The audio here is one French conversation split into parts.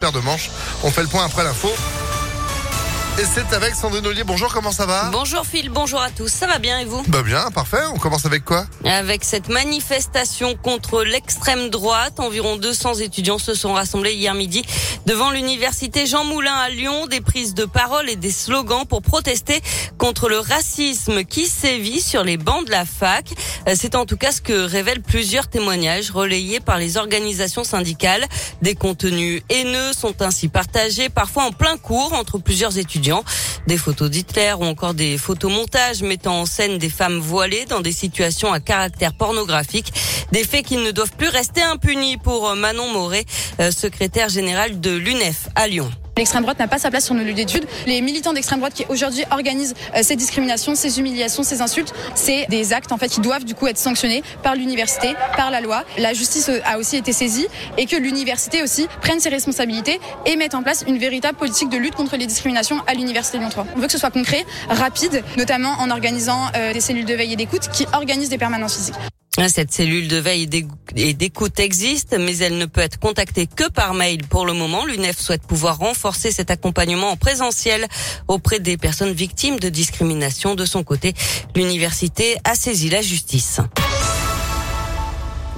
paire de manches. On fait le point après l'info. Et c'est avec Sandrine Ollier. Bonjour, comment ça va Bonjour Phil, bonjour à tous. Ça va bien et vous Bah bien, parfait. On commence avec quoi Avec cette manifestation contre l'extrême droite, environ 200 étudiants se sont rassemblés hier midi devant l'université Jean Moulin à Lyon. Des prises de parole et des slogans pour protester contre le racisme qui sévit sur les bancs de la fac. Euh, c'est en tout cas ce que révèlent plusieurs témoignages relayés par les organisations syndicales. Des contenus haineux sont ainsi partagés, parfois en plein cours entre plusieurs étudiants. Des photos d'Hitler ou encore des photomontages mettant en scène des femmes voilées dans des situations à caractère pornographique. Des faits qui ne doivent plus rester impunis pour Manon Moret, euh, secrétaire générale de l'UNEF à Lyon. L'extrême droite n'a pas sa place sur nos lieux d'études. Les militants d'extrême droite qui aujourd'hui organisent euh, ces discriminations, ces humiliations, ces insultes, c'est des actes en fait qui doivent du coup être sanctionnés par l'université, par la loi. La justice a aussi été saisie et que l'université aussi prenne ses responsabilités et mette en place une véritable politique de lutte contre les discriminations à l'université de Lyon 3. On veut que ce soit concret, rapide, notamment en organisant euh, des cellules de veille et d'écoute qui organisent des permanences physiques. Cette cellule de veille et d'écoute existe, mais elle ne peut être contactée que par mail pour le moment. L'UNEF souhaite pouvoir renforcer cet accompagnement en présentiel auprès des personnes victimes de discrimination. De son côté, l'université a saisi la justice.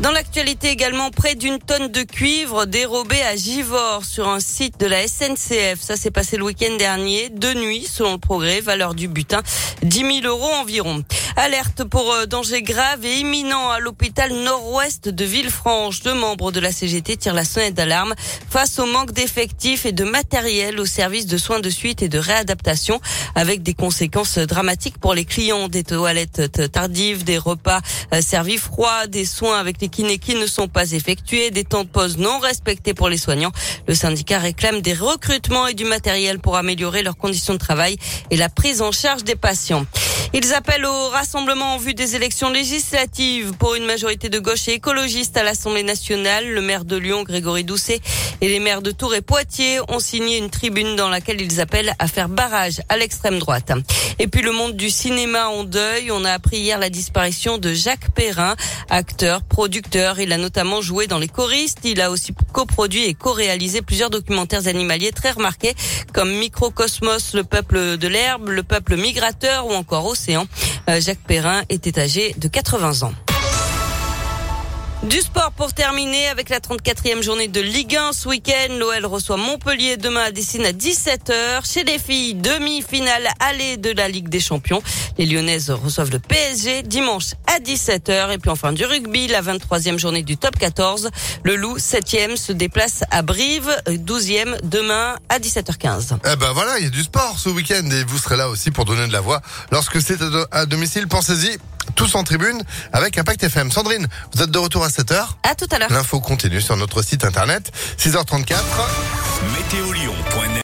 Dans l'actualité également, près d'une tonne de cuivre dérobée à Givors sur un site de la SNCF. Ça s'est passé le week-end dernier, de nuit, selon le progrès, valeur du butin, 10 000 euros environ. Alerte pour euh, danger grave et imminent à l'hôpital nord-ouest de Villefranche. Deux membres de la CGT tirent la sonnette d'alarme face au manque d'effectifs et de matériel au service de soins de suite et de réadaptation avec des conséquences dramatiques pour les clients, des toilettes tardives, des repas euh, servis froids, des soins avec les qui ne sont pas effectués, des temps de pause non respectés pour les soignants. Le syndicat réclame des recrutements et du matériel pour améliorer leurs conditions de travail et la prise en charge des patients. Ils appellent au rassemblement en vue des élections législatives pour une majorité de gauche et écologiste à l'Assemblée nationale. Le maire de Lyon, Grégory Doucet, et les maires de Tours et Poitiers ont signé une tribune dans laquelle ils appellent à faire barrage à l'extrême droite. Et puis le monde du cinéma en deuil. On a appris hier la disparition de Jacques Perrin, acteur, producteur. Il a notamment joué dans Les choristes. Il a aussi coproduit et co-réalisé plusieurs documentaires animaliers très remarqués comme Microcosmos, le peuple de l'herbe, le peuple migrateur ou encore Océan. Euh, Jacques Perrin était âgé de 80 ans. Du sport pour terminer avec la 34e journée de Ligue 1 ce week-end. L'OL reçoit Montpellier demain à Dessine à 17h. Chez les filles, demi-finale allée de la Ligue des Champions. Les Lyonnaises reçoivent le PSG dimanche à 17h. Et puis enfin du rugby, la 23e journée du top 14. Le Loup, 7e, se déplace à Brive, 12e demain à 17h15. Eh ben voilà, il y a du sport ce week-end et vous serez là aussi pour donner de la voix. Lorsque c'est à domicile, pensez-y tous en tribune avec Impact FM. Sandrine, vous êtes de retour à 7h. À tout à l'heure. L'info continue sur notre site internet, 6h34. Météo